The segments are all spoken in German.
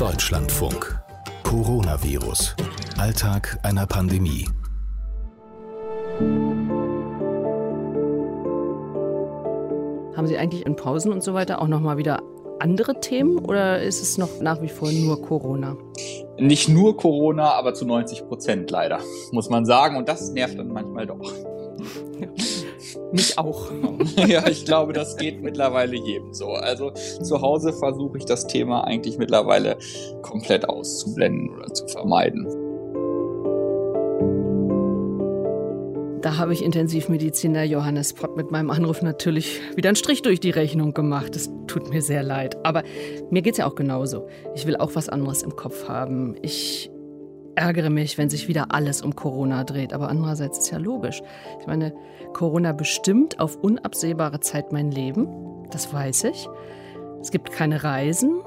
Deutschlandfunk. Coronavirus. Alltag einer Pandemie. Haben Sie eigentlich in Pausen und so weiter auch noch mal wieder andere Themen oder ist es noch nach wie vor nur Corona? Nicht nur Corona, aber zu 90 Prozent leider, muss man sagen. Und das nervt dann manchmal doch. Mich auch. ja, ich glaube, das geht mittlerweile jedem so. Also zu Hause versuche ich das Thema eigentlich mittlerweile komplett auszublenden oder zu vermeiden. Da habe ich Intensivmediziner Johannes Pott mit meinem Anruf natürlich wieder einen Strich durch die Rechnung gemacht. Es tut mir sehr leid. Aber mir geht es ja auch genauso. Ich will auch was anderes im Kopf haben. Ich ärgere mich, wenn sich wieder alles um Corona dreht. Aber andererseits ist ja logisch. Ich meine, Corona bestimmt auf unabsehbare Zeit mein Leben. Das weiß ich. Es gibt keine Reisen.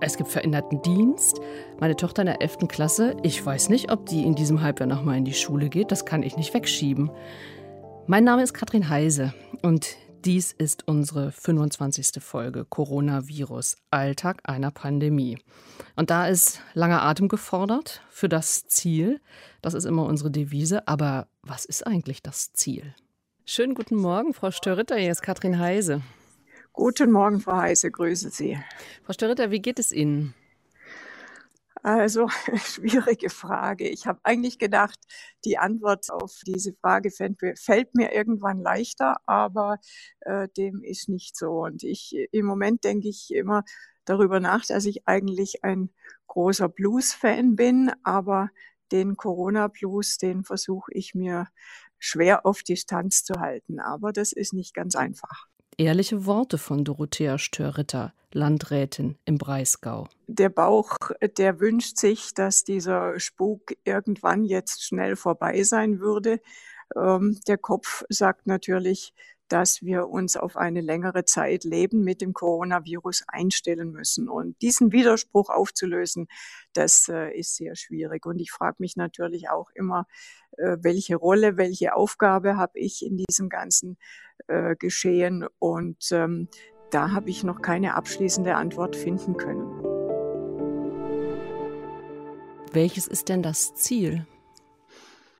Es gibt veränderten Dienst. Meine Tochter in der 11. Klasse, ich weiß nicht, ob die in diesem Halbjahr nochmal in die Schule geht. Das kann ich nicht wegschieben. Mein Name ist Katrin Heise und dies ist unsere 25. Folge Coronavirus, Alltag einer Pandemie. Und da ist langer Atem gefordert für das Ziel. Das ist immer unsere Devise. Aber was ist eigentlich das Ziel? Schönen guten Morgen, Frau Störritter. Hier ist Katrin Heise. Guten Morgen, Frau Heiße, grüße Sie. Frau Störritter, wie geht es Ihnen? Also, schwierige Frage. Ich habe eigentlich gedacht, die Antwort auf diese Frage fällt mir irgendwann leichter, aber äh, dem ist nicht so. Und ich, im Moment denke ich immer darüber nach, dass ich eigentlich ein großer Blues-Fan bin, aber den Corona-Blues, den versuche ich mir schwer auf Distanz zu halten. Aber das ist nicht ganz einfach. Ehrliche Worte von Dorothea Störritter, Landrätin im Breisgau. Der Bauch, der wünscht sich, dass dieser Spuk irgendwann jetzt schnell vorbei sein würde. Ähm, der Kopf sagt natürlich, dass wir uns auf eine längere Zeit Leben mit dem Coronavirus einstellen müssen. Und diesen Widerspruch aufzulösen, das äh, ist sehr schwierig. Und ich frage mich natürlich auch immer, äh, welche Rolle, welche Aufgabe habe ich in diesem ganzen äh, Geschehen? Und ähm, da habe ich noch keine abschließende Antwort finden können. Welches ist denn das Ziel?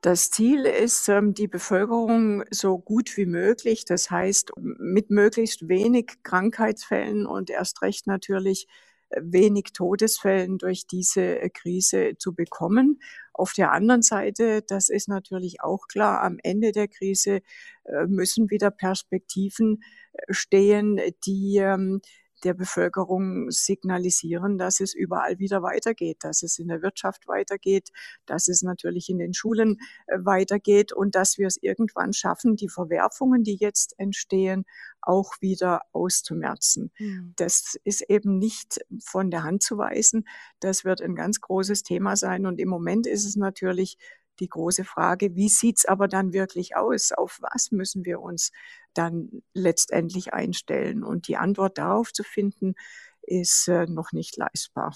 Das Ziel ist, ähm, die Bevölkerung so gut wie möglich, das heißt mit möglichst wenig Krankheitsfällen und erst recht natürlich äh, wenig Todesfällen durch diese äh, Krise zu bekommen. Auf der anderen Seite, das ist natürlich auch klar, am Ende der Krise äh, müssen wieder Perspektiven stehen, die ähm, der Bevölkerung signalisieren, dass es überall wieder weitergeht, dass es in der Wirtschaft weitergeht, dass es natürlich in den Schulen äh, weitergeht und dass wir es irgendwann schaffen, die Verwerfungen, die jetzt entstehen, auch wieder auszumerzen. Mhm. Das ist eben nicht von der Hand zu weisen. Das wird ein ganz großes Thema sein. Und im Moment ist es natürlich die große Frage, wie sieht's aber dann wirklich aus? Auf was müssen wir uns dann letztendlich einstellen? Und die Antwort darauf zu finden, ist äh, noch nicht leistbar.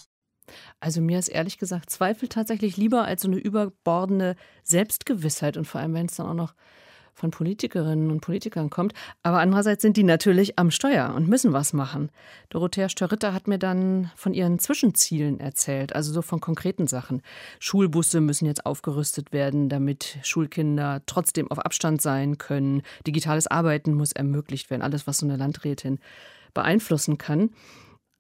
Also mir ist ehrlich gesagt Zweifel tatsächlich lieber als so eine überbordende Selbstgewissheit und vor allem, wenn es dann auch noch von Politikerinnen und Politikern kommt. Aber andererseits sind die natürlich am Steuer und müssen was machen. Dorothea Störritter hat mir dann von ihren Zwischenzielen erzählt, also so von konkreten Sachen. Schulbusse müssen jetzt aufgerüstet werden, damit Schulkinder trotzdem auf Abstand sein können. Digitales Arbeiten muss ermöglicht werden, alles, was so eine Landrätin beeinflussen kann.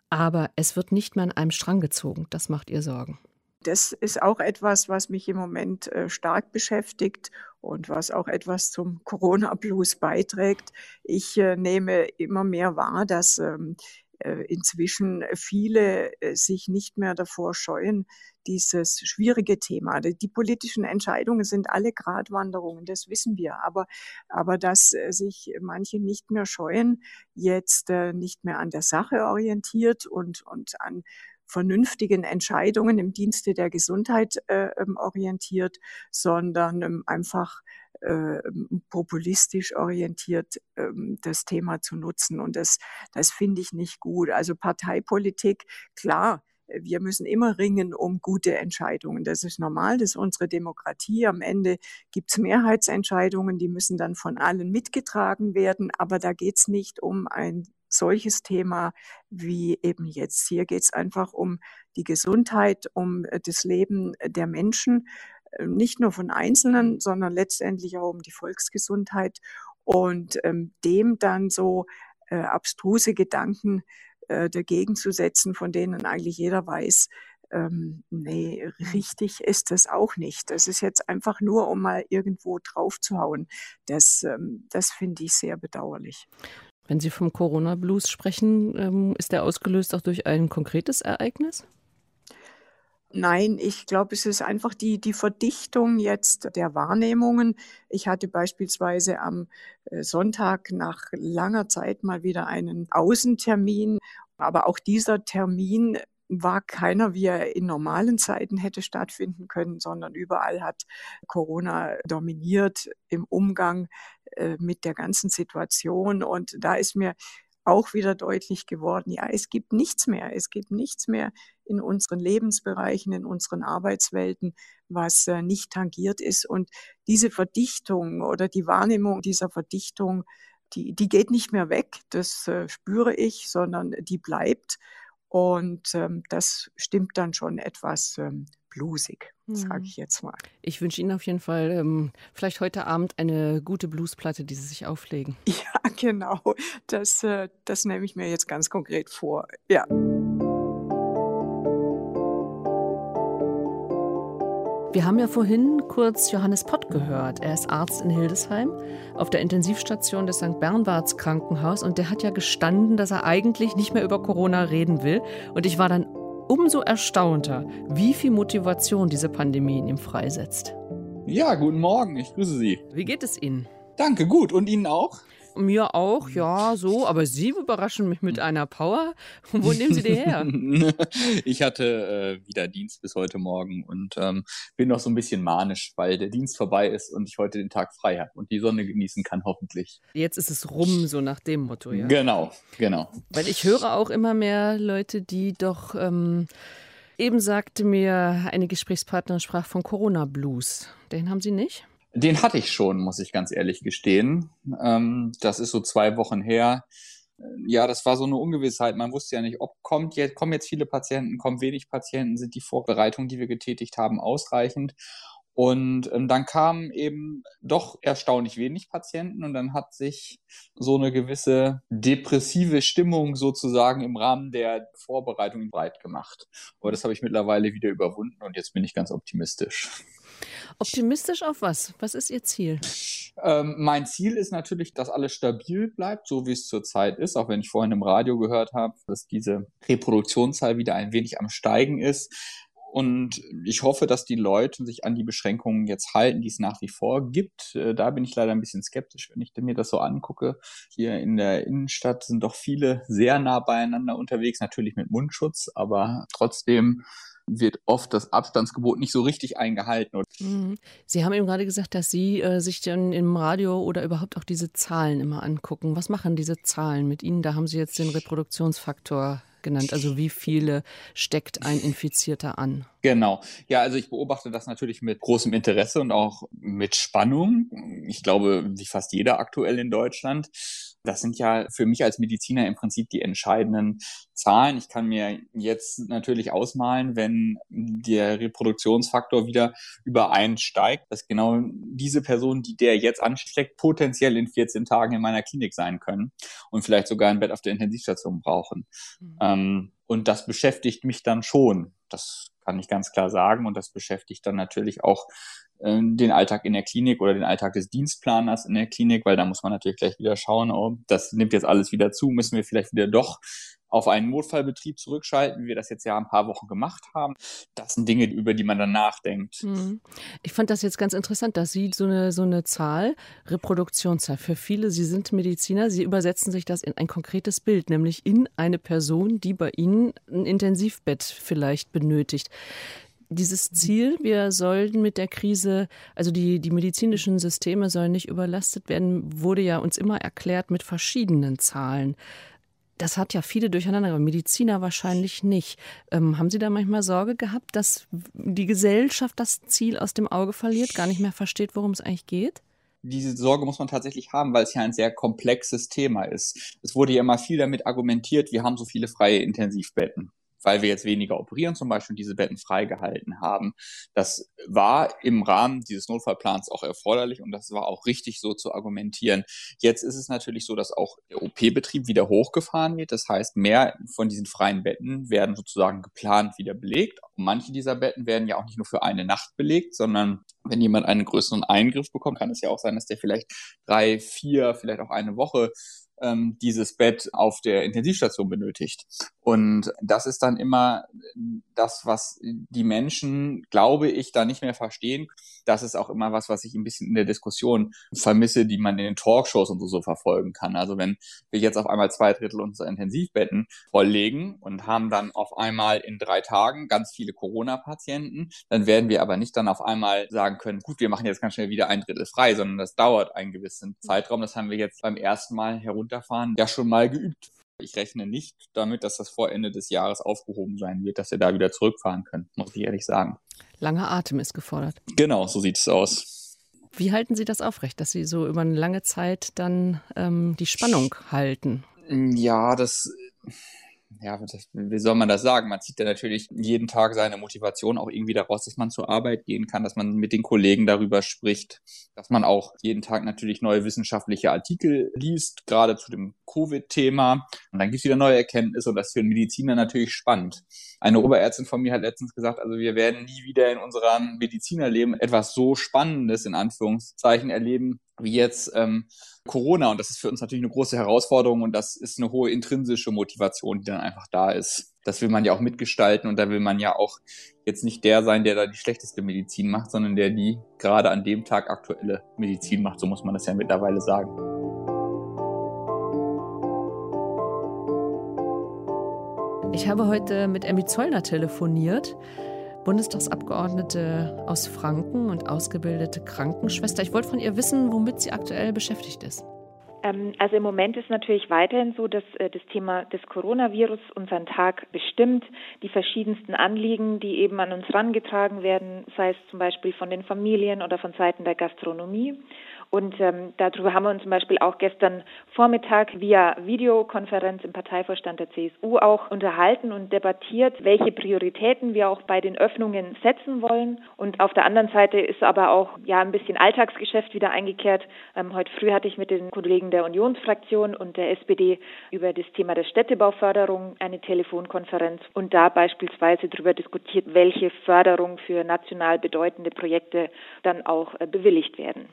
Aber es wird nicht mehr an einem Strang gezogen. Das macht ihr Sorgen. Das ist auch etwas, was mich im Moment äh, stark beschäftigt und was auch etwas zum Corona-Blues beiträgt. Ich äh, nehme immer mehr wahr, dass ähm, äh, inzwischen viele sich nicht mehr davor scheuen, dieses schwierige Thema. Die politischen Entscheidungen sind alle Gratwanderungen, das wissen wir. Aber, aber dass sich manche nicht mehr scheuen, jetzt nicht mehr an der Sache orientiert und, und an vernünftigen Entscheidungen im Dienste der Gesundheit äh, ähm, orientiert, sondern ähm, einfach äh, populistisch orientiert ähm, das Thema zu nutzen. Und das, das finde ich nicht gut. Also Parteipolitik, klar, wir müssen immer ringen um gute Entscheidungen. Das ist normal, das ist unsere Demokratie. Am Ende gibt es Mehrheitsentscheidungen, die müssen dann von allen mitgetragen werden. Aber da geht es nicht um ein solches Thema wie eben jetzt. Hier geht es einfach um die Gesundheit, um äh, das Leben der Menschen, äh, nicht nur von Einzelnen, sondern letztendlich auch um die Volksgesundheit und ähm, dem dann so äh, abstruse Gedanken äh, dagegen zu setzen, von denen eigentlich jeder weiß, ähm, nee, richtig ist das auch nicht. Das ist jetzt einfach nur, um mal irgendwo draufzuhauen. Das, ähm, das finde ich sehr bedauerlich. Wenn Sie vom Corona-Blues sprechen, ähm, ist der ausgelöst auch durch ein konkretes Ereignis? Nein, ich glaube, es ist einfach die, die Verdichtung jetzt der Wahrnehmungen. Ich hatte beispielsweise am äh, Sonntag nach langer Zeit mal wieder einen Außentermin. Aber auch dieser Termin war keiner, wie er in normalen Zeiten hätte stattfinden können, sondern überall hat Corona dominiert im Umgang äh, mit der ganzen Situation. Und da ist mir auch wieder deutlich geworden, ja, es gibt nichts mehr. Es gibt nichts mehr in unseren Lebensbereichen, in unseren Arbeitswelten, was äh, nicht tangiert ist. Und diese Verdichtung oder die Wahrnehmung dieser Verdichtung, die, die geht nicht mehr weg, das äh, spüre ich, sondern die bleibt. Und ähm, das stimmt dann schon etwas ähm, bluesig, sage mhm. ich jetzt mal. Ich wünsche Ihnen auf jeden Fall ähm, vielleicht heute Abend eine gute Bluesplatte, die Sie sich auflegen. Ja, genau. Das, äh, das nehme ich mir jetzt ganz konkret vor. Ja. Wir haben ja vorhin kurz Johannes Pott gehört. Er ist Arzt in Hildesheim auf der Intensivstation des St. Bernwarts Krankenhaus und der hat ja gestanden, dass er eigentlich nicht mehr über Corona reden will. Und ich war dann umso erstaunter, wie viel Motivation diese Pandemie in ihm freisetzt. Ja, guten Morgen, ich grüße Sie. Wie geht es Ihnen? Danke, gut. Und Ihnen auch? Mir auch, ja, so. Aber Sie überraschen mich mit einer Power. Wo nehmen Sie die her? ich hatte äh, wieder Dienst bis heute Morgen und ähm, bin noch so ein bisschen manisch, weil der Dienst vorbei ist und ich heute den Tag frei habe und die Sonne genießen kann, hoffentlich. Jetzt ist es rum, so nach dem Motto, ja. Genau, genau. Weil ich höre auch immer mehr Leute, die doch. Ähm, Eben sagte mir eine Gesprächspartnerin, sprach von Corona-Blues. Den haben Sie nicht? Den hatte ich schon, muss ich ganz ehrlich gestehen. Ähm, das ist so zwei Wochen her. Ja, das war so eine Ungewissheit. Man wusste ja nicht, ob kommt jetzt, kommen jetzt viele Patienten, kommen wenig Patienten, sind die Vorbereitungen, die wir getätigt haben, ausreichend. Und ähm, dann kamen eben doch erstaunlich wenig Patienten und dann hat sich so eine gewisse depressive Stimmung sozusagen im Rahmen der Vorbereitung breit gemacht. Aber das habe ich mittlerweile wieder überwunden und jetzt bin ich ganz optimistisch. Optimistisch auf was? Was ist Ihr Ziel? Ähm, mein Ziel ist natürlich, dass alles stabil bleibt, so wie es zurzeit ist, auch wenn ich vorhin im Radio gehört habe, dass diese Reproduktionszahl wieder ein wenig am Steigen ist. Und ich hoffe, dass die Leute sich an die Beschränkungen jetzt halten, die es nach wie vor gibt. Äh, da bin ich leider ein bisschen skeptisch, wenn ich mir das so angucke. Hier in der Innenstadt sind doch viele sehr nah beieinander unterwegs, natürlich mit Mundschutz, aber trotzdem wird oft das Abstandsgebot nicht so richtig eingehalten. Mhm. Sie haben eben gerade gesagt, dass Sie äh, sich dann im Radio oder überhaupt auch diese Zahlen immer angucken. Was machen diese Zahlen mit Ihnen? Da haben Sie jetzt den Reproduktionsfaktor genannt. Also wie viele steckt ein Infizierter an? Genau. Ja, also ich beobachte das natürlich mit großem Interesse und auch mit Spannung. Ich glaube, wie fast jeder aktuell in Deutschland. Das sind ja für mich als Mediziner im Prinzip die entscheidenden Zahlen. Ich kann mir jetzt natürlich ausmalen, wenn der Reproduktionsfaktor wieder übereinsteigt, dass genau diese Personen, die der jetzt ansteckt, potenziell in 14 Tagen in meiner Klinik sein können und vielleicht sogar ein Bett auf der Intensivstation brauchen. Mhm. Ähm, und das beschäftigt mich dann schon. Das kann ich ganz klar sagen. Und das beschäftigt dann natürlich auch den Alltag in der Klinik oder den Alltag des Dienstplaners in der Klinik, weil da muss man natürlich gleich wieder schauen, oh, das nimmt jetzt alles wieder zu, müssen wir vielleicht wieder doch auf einen Notfallbetrieb zurückschalten, wie wir das jetzt ja ein paar Wochen gemacht haben. Das sind Dinge, über die man dann nachdenkt. Mhm. Ich fand das jetzt ganz interessant, dass Sie so eine, so eine Zahl, Reproduktionszahl, für viele, Sie sind Mediziner, Sie übersetzen sich das in ein konkretes Bild, nämlich in eine Person, die bei Ihnen ein Intensivbett vielleicht benötigt dieses Ziel, wir sollen mit der Krise, also die, die medizinischen Systeme sollen nicht überlastet werden, wurde ja uns immer erklärt mit verschiedenen Zahlen. Das hat ja viele durcheinander, aber Mediziner wahrscheinlich nicht. Ähm, haben Sie da manchmal Sorge gehabt, dass die Gesellschaft das Ziel aus dem Auge verliert, gar nicht mehr versteht, worum es eigentlich geht? diese Sorge muss man tatsächlich haben, weil es ja ein sehr komplexes Thema ist. Es wurde ja immer viel damit argumentiert, wir haben so viele freie Intensivbetten weil wir jetzt weniger operieren, zum Beispiel diese Betten freigehalten haben. Das war im Rahmen dieses Notfallplans auch erforderlich und das war auch richtig so zu argumentieren. Jetzt ist es natürlich so, dass auch der OP-Betrieb wieder hochgefahren wird. Das heißt, mehr von diesen freien Betten werden sozusagen geplant wieder belegt. Und manche dieser Betten werden ja auch nicht nur für eine Nacht belegt, sondern wenn jemand einen größeren Eingriff bekommt, kann es ja auch sein, dass der vielleicht drei, vier, vielleicht auch eine Woche ähm, dieses Bett auf der Intensivstation benötigt. Und das ist dann immer das, was die Menschen, glaube ich, da nicht mehr verstehen. Das ist auch immer was, was ich ein bisschen in der Diskussion vermisse, die man in den Talkshows und so, so verfolgen kann. Also wenn wir jetzt auf einmal zwei Drittel unserer Intensivbetten volllegen und haben dann auf einmal in drei Tagen ganz viele Corona-Patienten, dann werden wir aber nicht dann auf einmal sagen können, gut, wir machen jetzt ganz schnell wieder ein Drittel frei, sondern das dauert einen gewissen Zeitraum. Das haben wir jetzt beim ersten Mal herunterfahren ja schon mal geübt. Ich rechne nicht damit, dass das vor Ende des Jahres aufgehoben sein wird, dass wir da wieder zurückfahren können, muss ich ehrlich sagen. Langer Atem ist gefordert. Genau, so sieht es aus. Wie halten Sie das aufrecht, dass Sie so über eine lange Zeit dann ähm, die Spannung halten? Ja, das ja, wie soll man das sagen? Man zieht ja natürlich jeden Tag seine Motivation auch irgendwie daraus, dass man zur Arbeit gehen kann, dass man mit den Kollegen darüber spricht, dass man auch jeden Tag natürlich neue wissenschaftliche Artikel liest, gerade zu dem Covid-Thema. Und dann gibt es wieder neue Erkenntnisse und das ist für einen Mediziner natürlich spannend. Eine Oberärztin von mir hat letztens gesagt, also wir werden nie wieder in unserem Medizinerleben etwas so Spannendes in Anführungszeichen erleben, wie jetzt ähm, Corona. Und das ist für uns natürlich eine große Herausforderung und das ist eine hohe intrinsische Motivation, die dann einfach da ist. Das will man ja auch mitgestalten und da will man ja auch jetzt nicht der sein, der da die schlechteste Medizin macht, sondern der die gerade an dem Tag aktuelle Medizin macht. So muss man das ja mittlerweile sagen. Ich habe heute mit Emmy Zollner telefoniert. Bundestagsabgeordnete aus Franken und ausgebildete Krankenschwester. Ich wollte von ihr wissen, womit sie aktuell beschäftigt ist. Ähm, also im Moment ist natürlich weiterhin so, dass äh, das Thema des Coronavirus unseren Tag bestimmt. Die verschiedensten Anliegen, die eben an uns herangetragen werden, sei es zum Beispiel von den Familien oder von Seiten der Gastronomie. Und ähm, darüber haben wir uns zum Beispiel auch gestern Vormittag via Videokonferenz im Parteivorstand der CSU auch unterhalten und debattiert, welche Prioritäten wir auch bei den Öffnungen setzen wollen. Und auf der anderen Seite ist aber auch ja ein bisschen Alltagsgeschäft wieder eingekehrt. Ähm, heute früh hatte ich mit den Kollegen der Unionsfraktion und der SPD über das Thema der Städtebauförderung eine Telefonkonferenz und da beispielsweise darüber diskutiert, welche Förderung für national bedeutende Projekte dann auch äh, bewilligt werden.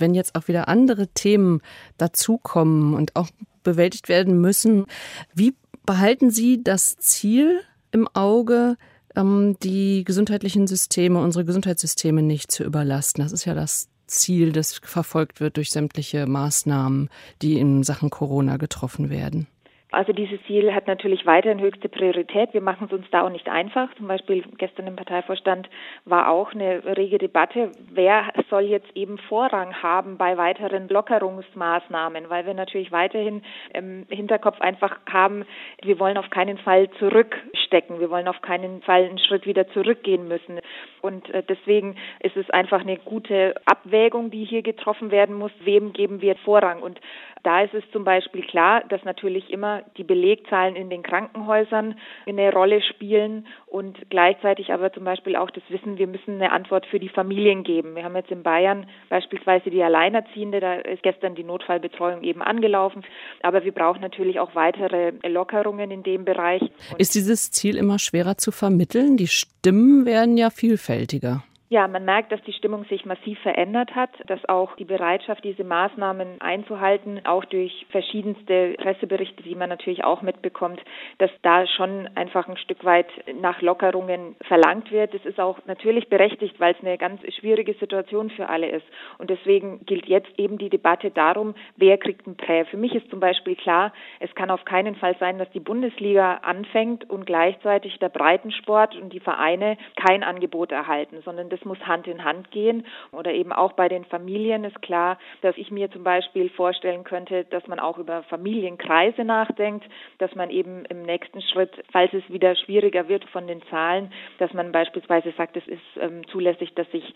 Wenn jetzt auch wieder andere Themen dazukommen und auch bewältigt werden müssen, wie behalten Sie das Ziel im Auge, ähm, die gesundheitlichen Systeme, unsere Gesundheitssysteme nicht zu überlasten? Das ist ja das Ziel, das verfolgt wird durch sämtliche Maßnahmen, die in Sachen Corona getroffen werden. Also dieses Ziel hat natürlich weiterhin höchste Priorität. Wir machen es uns da auch nicht einfach. Zum Beispiel gestern im Parteivorstand war auch eine rege Debatte, wer soll jetzt eben Vorrang haben bei weiteren Lockerungsmaßnahmen, weil wir natürlich weiterhin im Hinterkopf einfach haben, wir wollen auf keinen Fall zurückstecken, wir wollen auf keinen Fall einen Schritt wieder zurückgehen müssen. Und äh, deswegen ist es einfach eine gute Abwägung, die hier getroffen werden muss, wem geben wir Vorrang. Und da ist es zum Beispiel klar, dass natürlich immer die Belegzahlen in den Krankenhäusern eine Rolle spielen und gleichzeitig aber zum Beispiel auch das Wissen, wir müssen eine Antwort für die Familien geben. Wir haben jetzt in Bayern beispielsweise die Alleinerziehende, da ist gestern die Notfallbetreuung eben angelaufen, aber wir brauchen natürlich auch weitere Lockerungen in dem Bereich. Ist dieses Ziel immer schwerer zu vermitteln? Die Stimmen werden ja vielfältiger. Ja, man merkt, dass die Stimmung sich massiv verändert hat, dass auch die Bereitschaft, diese Maßnahmen einzuhalten, auch durch verschiedenste Presseberichte, die man natürlich auch mitbekommt, dass da schon einfach ein Stück weit nach Lockerungen verlangt wird. Das ist auch natürlich berechtigt, weil es eine ganz schwierige Situation für alle ist. Und deswegen gilt jetzt eben die Debatte darum, wer kriegt ein Prä. Für mich ist zum Beispiel klar, es kann auf keinen Fall sein, dass die Bundesliga anfängt und gleichzeitig der Breitensport und die Vereine kein Angebot erhalten, sondern das muss Hand in Hand gehen. Oder eben auch bei den Familien ist klar, dass ich mir zum Beispiel vorstellen könnte, dass man auch über Familienkreise nachdenkt, dass man eben im nächsten Schritt, falls es wieder schwieriger wird von den Zahlen, dass man beispielsweise sagt, es ist ähm, zulässig, dass sich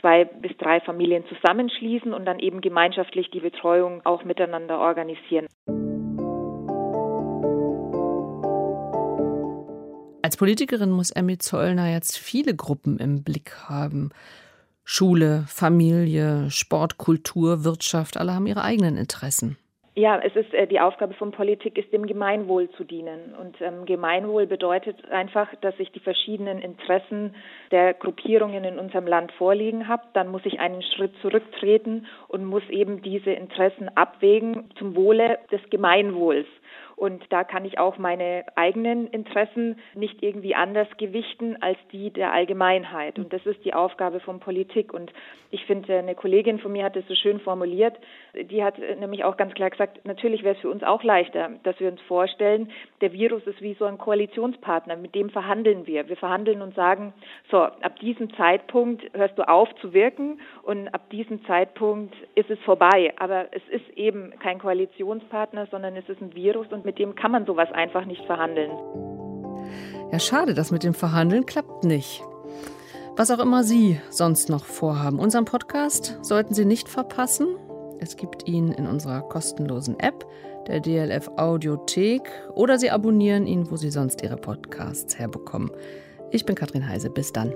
zwei bis drei Familien zusammenschließen und dann eben gemeinschaftlich die Betreuung auch miteinander organisieren. Als Politikerin muss Emmy Zollner jetzt viele Gruppen im Blick haben. Schule, Familie, Sport, Kultur, Wirtschaft, alle haben ihre eigenen Interessen. Ja, es ist äh, die Aufgabe von Politik ist dem Gemeinwohl zu dienen und ähm, Gemeinwohl bedeutet einfach, dass ich die verschiedenen Interessen der Gruppierungen in unserem Land vorliegen habe. Dann muss ich einen Schritt zurücktreten und muss eben diese Interessen abwägen zum Wohle des Gemeinwohls. Und da kann ich auch meine eigenen Interessen nicht irgendwie anders gewichten als die der Allgemeinheit. Und das ist die Aufgabe von Politik. Und ich finde, eine Kollegin von mir hat es so schön formuliert. Die hat nämlich auch ganz klar gesagt, natürlich wäre es für uns auch leichter, dass wir uns vorstellen, der Virus ist wie so ein Koalitionspartner, mit dem verhandeln wir. Wir verhandeln und sagen, so, ab diesem Zeitpunkt hörst du auf zu wirken und ab diesem Zeitpunkt ist es vorbei. Aber es ist eben kein Koalitionspartner, sondern es ist ein Virus und mit dem kann man sowas einfach nicht verhandeln. Ja, schade, das mit dem Verhandeln klappt nicht. Was auch immer Sie sonst noch vorhaben, unseren Podcast sollten Sie nicht verpassen. Es gibt ihn in unserer kostenlosen App, der DLF Audiothek, oder Sie abonnieren ihn, wo Sie sonst Ihre Podcasts herbekommen. Ich bin Katrin Heise. Bis dann.